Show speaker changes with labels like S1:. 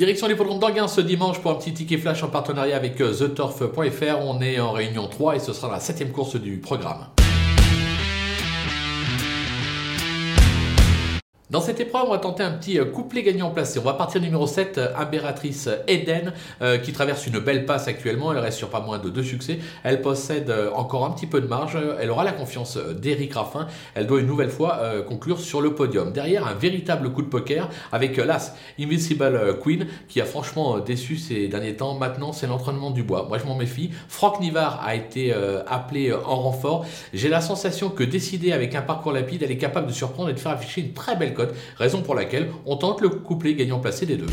S1: Direction l'hippodrome d'Anguin ce dimanche pour un petit ticket flash en partenariat avec TheTurf.fr. On est en réunion 3 et ce sera la septième course du programme. Dans cette épreuve, on va tenter un petit euh, couplet gagnant placé. On va partir numéro 7, euh, Impératrice Eden, euh, qui traverse une belle passe actuellement. Elle reste sur pas moins de deux succès. Elle possède encore un petit peu de marge. Elle aura la confiance d'Eric Raffin. Elle doit une nouvelle fois conclure sur le podium. Derrière, un véritable coup de poker avec l'As Invisible Queen, qui a franchement déçu ces derniers temps. Maintenant, c'est l'entraînement du bois. Moi, je m'en méfie. Franck Nivard a été appelé en renfort. J'ai la sensation que décider avec un parcours rapide, elle est capable de surprendre et de faire afficher une très belle raison pour laquelle on tente le couplet gagnant placé des deux.